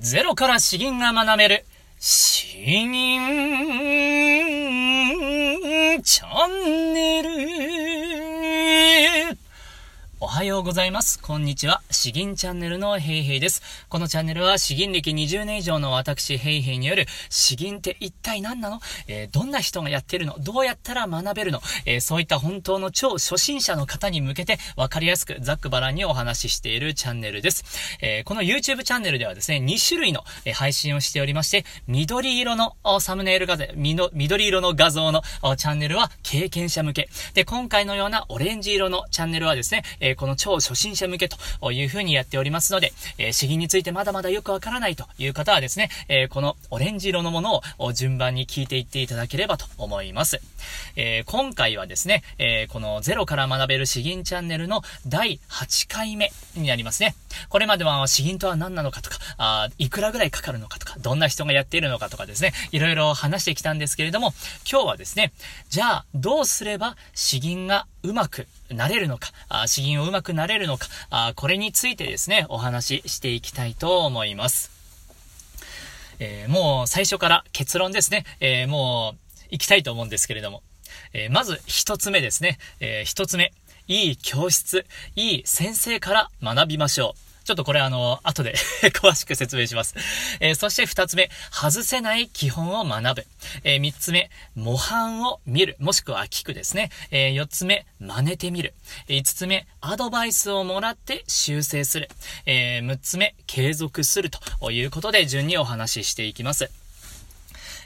ゼロから詩吟が学べる、詩吟チャンネル。おはようございます。こんにちは。詩吟チャンネルのヘイヘイです。このチャンネルは詩吟歴20年以上の私ヘイヘイによる詩吟って一体何なの、えー、どんな人がやってるの？どうやったら学べるの、えー、そういった本当の超初心者の方に向けてわかりやすくざっくばらんにお話ししているチャンネルです。えー、この YouTube チャンネルではですね、2種類の配信をしておりまして、緑色のサムネイル画像、緑色の画像のチャンネルは経験者向け。で、今回のようなオレンジ色のチャンネルはですね、えこの超初心者向けという風にやっておりますので、え詩吟についてまだまだよくわからないという方はですね、えこのオレンジ色のものを順番に聞いていっていただければと思います。え今回はですね、えこのゼロから学べる詩吟チャンネルの第8回目になりますね。これまでは詩吟とは何なのかとか、あいくらぐらいかかるのかとか、どんな人がやっているのかとかですね、いろいろ話してきたんですけれども、今日はですね、じゃあどうすれば詩吟がうまくなれるのか、詩吟をうまくなれるのか、これについてですね、お話ししていきたいと思います。えー、もう最初から結論ですね、えー、もう行きたいと思うんですけれども、えー、まず一つ目ですね、え一つ目、いい教室、いい先生から学びましょう。ちょっとこれあの、後で 詳しく説明します。えー、そして二つ目、外せない基本を学ぶ。えー、三つ目、模範を見る、もしくは聞くですね。えー、四つ目、真似てみる。五つ目、アドバイスをもらって修正する。えー、六つ目、継続するということで順にお話ししていきます。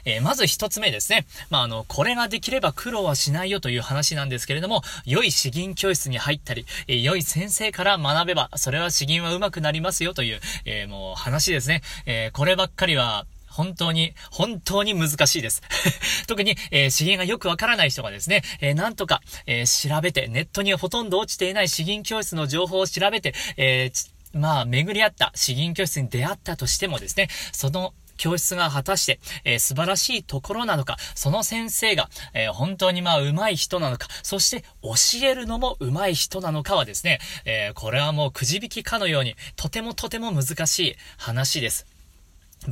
えー、まず一つ目ですね。まあ、あの、これができれば苦労はしないよという話なんですけれども、良い詩吟教室に入ったり、えー、良い先生から学べば、それは詩吟は上手くなりますよという、えー、もう話ですね。えこればっかりは、本当に、本当に難しいです。特に、えー、資源がよくわからない人がですね、えー、なんとか、えー、調べて、ネットにほとんど落ちていない詩吟教室の情報を調べて、えまあ、巡り合った詩吟教室に出会ったとしてもですね、その教室が果たして、えー、素晴らしいところなのか、その先生が、えー、本当にまあ上手い人なのか、そして教えるのも上手い人なのかはですね、えー、これはもうくじ引きかのように、とてもとても難しい話です。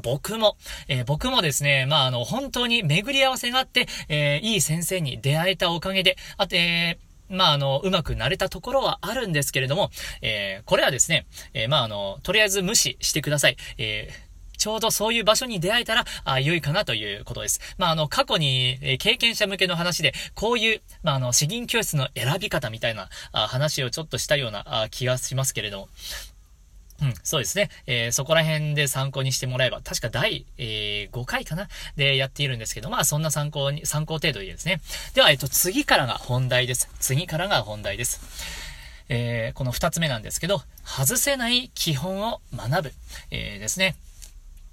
僕も、えー、僕もですね、まあ、あの、本当に巡り合わせがあって、えー、いい先生に出会えたおかげで、あと、えー、まあ、あの、うまくなれたところはあるんですけれども、え、これはですね、え、まあ、あの、とりあえず無視してください。えーちょうどそういう場所に出会えたら、あ良いかなということです。まあ、あの、過去に、え経験者向けの話で、こういう、まあ、あの、詩吟教室の選び方みたいな、あ話をちょっとしたようなあ気がしますけれども。うん、そうですね。えー、そこら辺で参考にしてもらえば、確か第、えー、5回かなでやっているんですけど、まあそんな参考に、参考程度でいいですね。では、えっと、次からが本題です。次からが本題です。えー、この2つ目なんですけど、外せない基本を学ぶ、えー、ですね。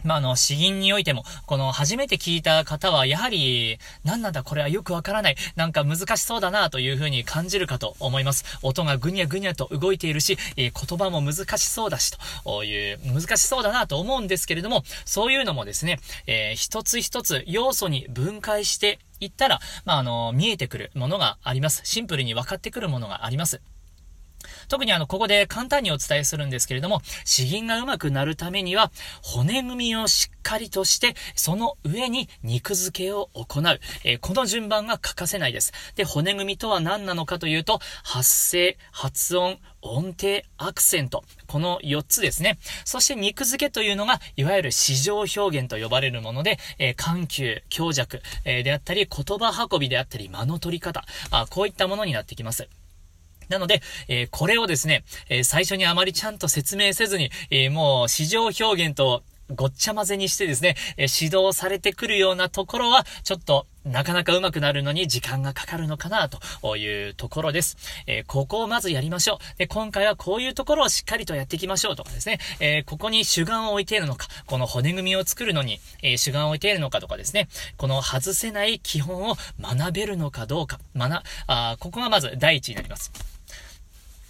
まあ、あの、詩吟においても、この初めて聞いた方は、やはり、何なんだこれはよくわからない。なんか難しそうだなというふうに感じるかと思います。音がぐにゃぐにゃと動いているし、え、言葉も難しそうだし、という、難しそうだなと思うんですけれども、そういうのもですね、えー、一つ一つ要素に分解していったら、まあ、あの、見えてくるものがあります。シンプルに分かってくるものがあります。特にあの、ここで簡単にお伝えするんですけれども、詩吟が上手くなるためには、骨組みをしっかりとして、その上に肉付けを行う。えー、この順番が欠かせないです。で、骨組みとは何なのかというと、発声、発音、音程、アクセント。この4つですね。そして肉付けというのが、いわゆる市場表現と呼ばれるもので、えー、緩急、強弱、えー、であったり、言葉運びであったり、間の取り方、あこういったものになってきます。なので、えー、これをですね、えー、最初にあまりちゃんと説明せずに、えー、もう市場表現とごっちゃ混ぜにしてですね、え指導されてくるようなところは、ちょっと、なかなか上手くなるのに時間がかかるのかなというところです。えー、ここをまずやりましょう。で、今回はこういうところをしっかりとやっていきましょうとかですね、えー、ここに主眼を置いているのか、この骨組みを作るのに、えー、主眼を置いているのかとかですね、この外せない基本を学べるのかどうか、学、あここがまず第一になります。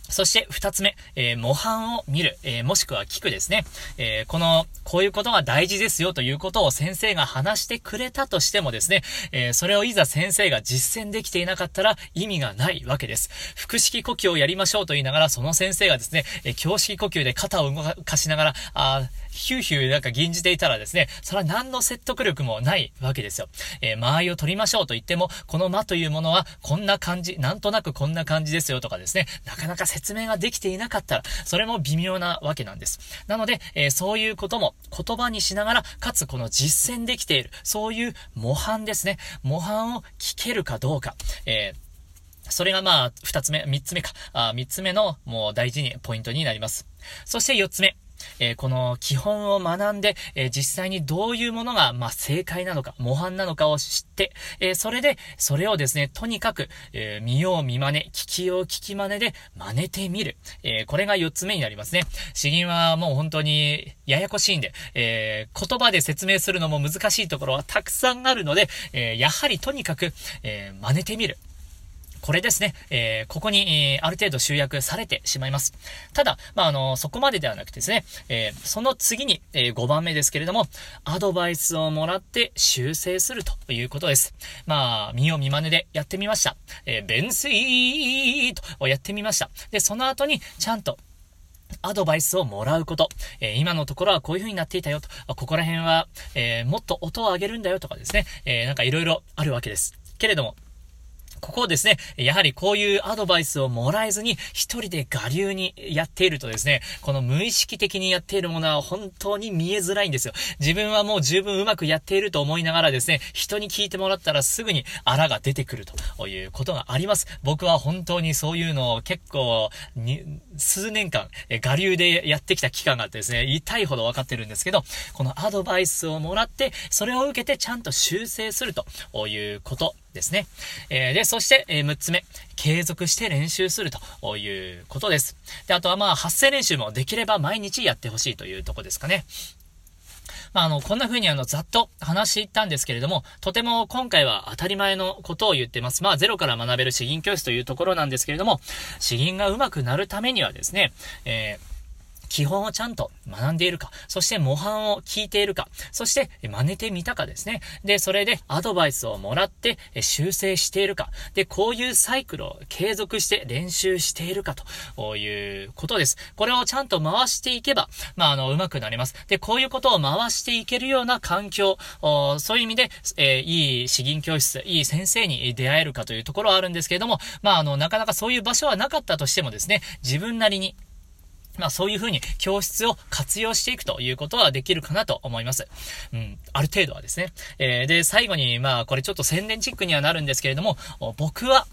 そして二つ目、えー、模範を見る、えー、もしくは聞くですね。えー、この、こういうことが大事ですよということを先生が話してくれたとしてもですね、えそれをいざ先生が実践できていなかったら意味がないわけです。腹式呼吸をやりましょうと言いながら、その先生がですね、え胸式呼吸で肩を動かしながら、あヒューヒューなんか吟じていたらですね、それは何の説得力もないわけですよ。えー、間合いを取りましょうと言っても、この間というものはこんな感じ、なんとなくこんな感じですよとかですね、なかなか説明ができていなかったら、それも微妙なわけなんです。なので、えー、そういうことも言葉にしながら、かつこの実践できている、そういう模範ですね。模範を聞けるかどうか。えーそれがまあ、二つ目、三つ目か。あ三つ目のもう大事にポイントになります。そして四つ目。えー、この基本を学んで、えー、実際にどういうものが、まあ、正解なのか、模範なのかを知って、えー、それで、それをですね、とにかく、え見よう見真似、聞きよう聞き真似で真似てみる。えこれが4つ目になりますね。詩吟はもう本当にややこしいんで、え言葉で説明するのも難しいところはたくさんあるので、えやはりとにかく、え真似てみる。これですね、えー、ここに、えー、ある程度集約されてしまいます。ただ、まあ、あの、そこまでではなくてですね、えー、その次に、え5番目ですけれども、アドバイスをもらって修正するということです。まあ、見よう見真似でやってみました。えー、弁水とやってみました。で、その後に、ちゃんとアドバイスをもらうこと。えー、今のところはこういう風になっていたよと。ここら辺は、え、もっと音を上げるんだよとかですね。え、なんか色々あるわけです。けれども、ここをですね、やはりこういうアドバイスをもらえずに、一人で我流にやっているとですね、この無意識的にやっているものは本当に見えづらいんですよ。自分はもう十分うまくやっていると思いながらですね、人に聞いてもらったらすぐにあらが出てくるということがあります。僕は本当にそういうのを結構、数年間、我流でやってきた期間があってですね、痛いほど分かってるんですけど、このアドバイスをもらって、それを受けてちゃんと修正するということですね。えー、で、そして、えー、6つ目、継続して練習するということです。で、あとはまあ、発声練習もできれば毎日やってほしいというとこですかね。まあ、あの、こんな風にあの、ざっと話していったんですけれども、とても今回は当たり前のことを言ってます。まあ、ゼロから学べる詩吟教室というところなんですけれども、詩吟が上手くなるためにはですね、えー基本をちゃんと学んでいるか、そして模範を聞いているか、そして真似てみたかですね。で、それでアドバイスをもらって修正しているか。で、こういうサイクルを継続して練習しているかということです。これをちゃんと回していけば、まあ、あの、上手くなります。で、こういうことを回していけるような環境、そういう意味で、えー、いい詩吟教室、いい先生に出会えるかというところはあるんですけれども、まあ、あの、なかなかそういう場所はなかったとしてもですね、自分なりにまあそういうふうに教室を活用していくということはできるかなと思います。うん、ある程度はですね。えー、で、最後に、まあこれちょっと宣伝チックにはなるんですけれども、僕は、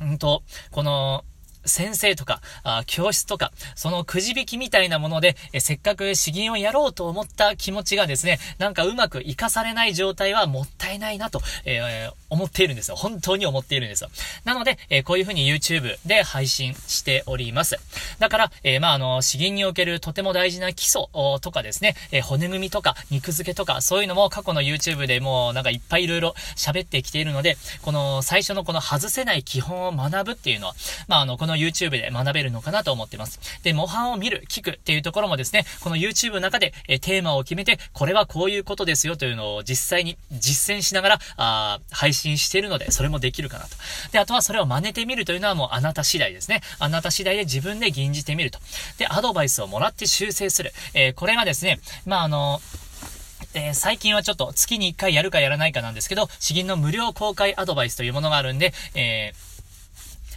うんと、この、先生とか、あ教室とか、そのくじ引きみたいなもので、えせっかく詩吟をやろうと思った気持ちがですね、なんかうまく活かされない状態はもったいないなと、えー、思っているんですよ。本当に思っているんですよ。なので、えー、こういうふうに YouTube で配信しております。だから、えー、まあ、あの、詩吟におけるとても大事な基礎とかですね、え骨組みとか肉付けとか、そういうのも過去の YouTube でもうなんかいっぱいいろいろ喋ってきているので、この最初のこの外せない基本を学ぶっていうのは、まあ、あの、この YouTube で学べるのかなと思ってます。で、模範を見る、聞くっていうところもですね、この YouTube の中で、えテーマを決めて、これはこういうことですよというのを実際に実践しながら、あ配信信してるので、それもできるかなと。で、あとはそれを真似てみるというのはもうあなた次第ですね。あなた次第で自分で吟じてみると。で、アドバイスをもらって修正する。えー、これがですね、まあ、あの、えー、最近はちょっと月に1回やるかやらないかなんですけど、詩吟の無料公開アドバイスというものがあるんで、えー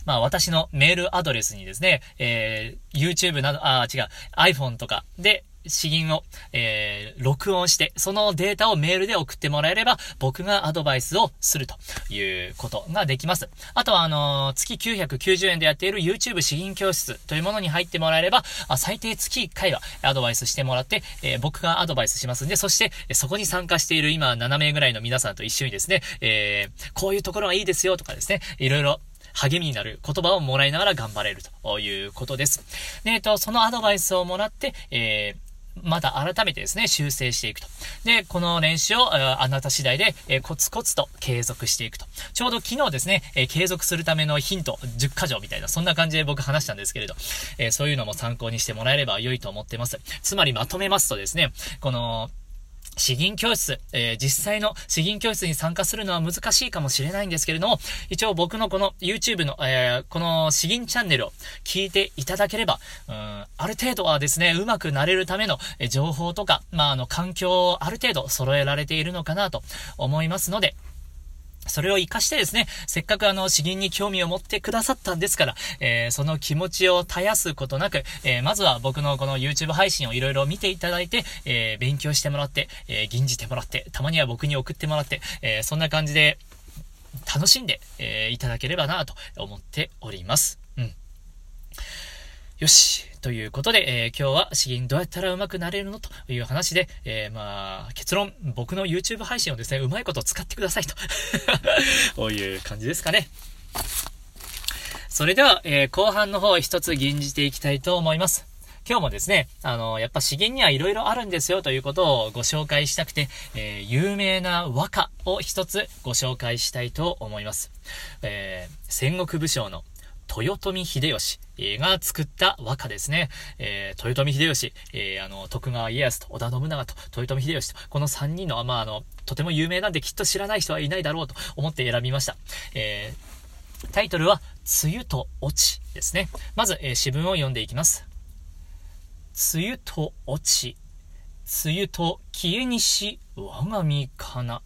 まあ私のメールアドレスにですね、えー、YouTube など、あ、違う、iPhone とかで、詩吟を、えー、録音して、そのデータをメールで送ってもらえれば、僕がアドバイスをするということができます。あとは、あのー、月990円でやっている YouTube 詩吟教室というものに入ってもらえれば、最低月1回はアドバイスしてもらって、えー、僕がアドバイスしますんで、そして、そこに参加している今7名ぐらいの皆さんと一緒にですね、えー、こういうところがいいですよとかですね、いろいろ励みになる言葉をもらいながら頑張れるということです。で、えっと、そのアドバイスをもらって、えーまた改めてですね、修正していくと。で、この練習をあなた次第で、えコツコツと継続していくと。ちょうど昨日ですね、え継続するためのヒント10箇条みたいな、そんな感じで僕話したんですけれど、えそういうのも参考にしてもらえれば良いと思ってます。つまりまとめますとですね、この、詩吟教室、えー、実際の詩吟教室に参加するのは難しいかもしれないんですけれども、一応僕のこの YouTube の、えー、この詩吟チャンネルを聞いていただければ、うん、ある程度はですね、うまくなれるための、え情報とか、まあ、あの、環境をある程度揃えられているのかなと思いますので、それを活かしてですね、せっかくあの、詩吟に興味を持ってくださったんですから、えー、その気持ちを絶やすことなく、えー、まずは僕のこの YouTube 配信をいろいろ見ていただいて、えー、勉強してもらって、え吟じてもらって、たまには僕に送ってもらって、えそんな感じで、楽しんで、えいただければなと思っております。うん。よし。ということで、えー、今日は詩吟どうやったら上手くなれるのという話で、えー、まあ、結論、僕の YouTube 配信をですね、うまいこと使ってくださいと。こういう感じですかね。それでは、えー、後半の方一つ吟じていきたいと思います。今日もですね、あの、やっぱ詩吟には色々あるんですよということをご紹介したくて、えー、有名な和歌を一つご紹介したいと思います。えー、戦国武将の豊臣秀吉が作った和歌ですね。えー、豊臣秀吉、えー、あの、徳川家康と織田信長と豊臣秀吉と、この3人の、まあ、あの、とても有名なんできっと知らない人はいないだろうと思って選びました。えー、タイトルは、梅雨と落ちですね。まず、えー、詩文を読んでいきます。梅雨と落ち、梅雨と消えにし、我が身かな。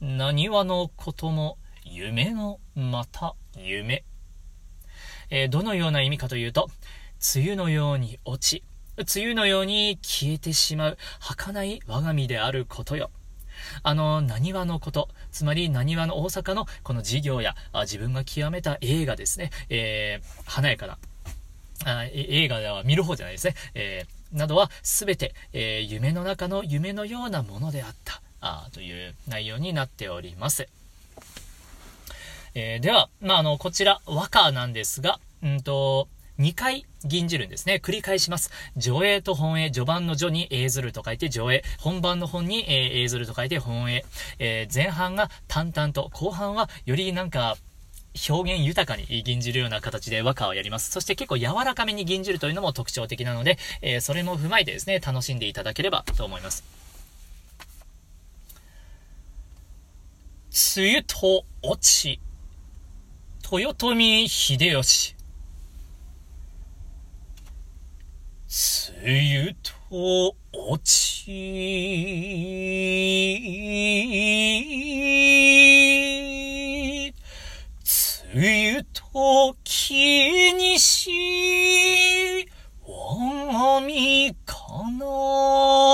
何話のことも、夢のまた夢。えー、どのような意味かというと、梅雨のように落ち、梅雨のように消えてしまう、儚い我が身であることよ。あの、何話のこと、つまり何話の大阪のこの事業や、あ自分が極めた映画ですね、えー、華やかな、あ映画では見る方じゃないですね、えー、などはすべて、えー、夢の中の夢のようなものであった、あという内容になっております。えー、では、まあ、あの、こちら、和歌なんですが、うんと、2回吟じるんですね。繰り返します。上映と本映、序盤の序に映ずると書いて上映、本番の本に、えー、映ずると書いて本映、えー、前半が淡々と、後半はよりなんか、表現豊かに吟じるような形で和歌をやります。そして結構柔らかめに吟じるというのも特徴的なので、えー、それも踏まえてですね、楽しんでいただければと思います。梅雨と落ち豊臣秀吉。梅雨と落ち。梅雨と気にし、我が身かな。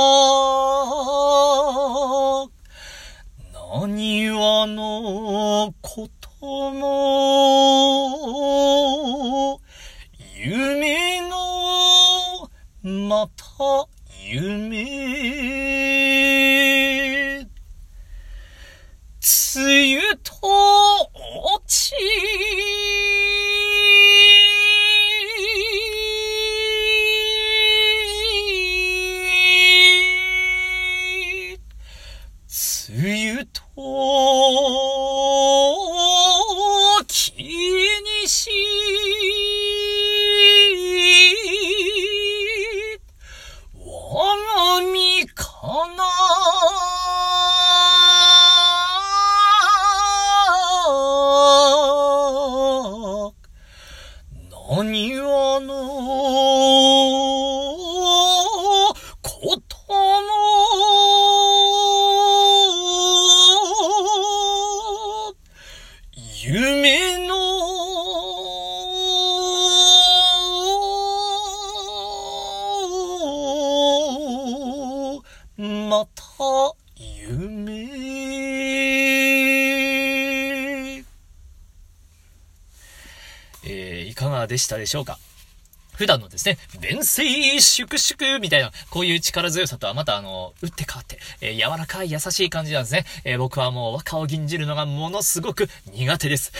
でしたでしょうか？普段のですね、弁声粛々みたいな、こういう力強さとはまたあの、打って変わって、えー、柔らかい優しい感じなんですね。えー、僕はもう和歌を吟じるのがものすごく苦手です。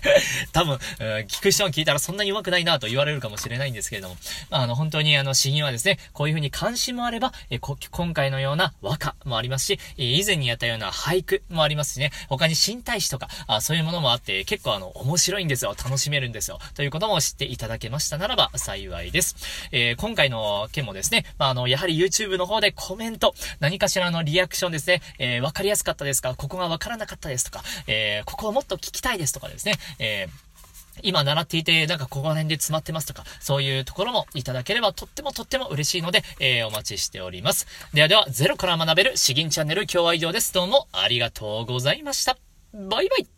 多分、聞く人が聞いたらそんなに上手くないなと言われるかもしれないんですけれども、まあ、あの、本当にあの、詩吟はですね、こういう風に関心もあれば、えー、今回のような和歌もありますし、以前にやったような俳句もありますしね、他に新体詩とか、あそういうものもあって、結構あの、面白いんですよ。楽しめるんですよ。ということも知っていただけましたならば幸いです。えー、今回の件もですね、まあ、あの、やはり YouTube の方でコメント、何かしらのリアクションですね、えー、わかりやすかったですかここがわからなかったですとか、えー、ここをもっと聞きたいですとかですね、えー今習っていて、なんかここら辺で詰まってますとか、そういうところもいただければとってもとっても嬉しいので、えー、お待ちしております。ではでは、ゼロから学べる詩吟チャンネル今日は以上です。どうもありがとうございました。バイバイ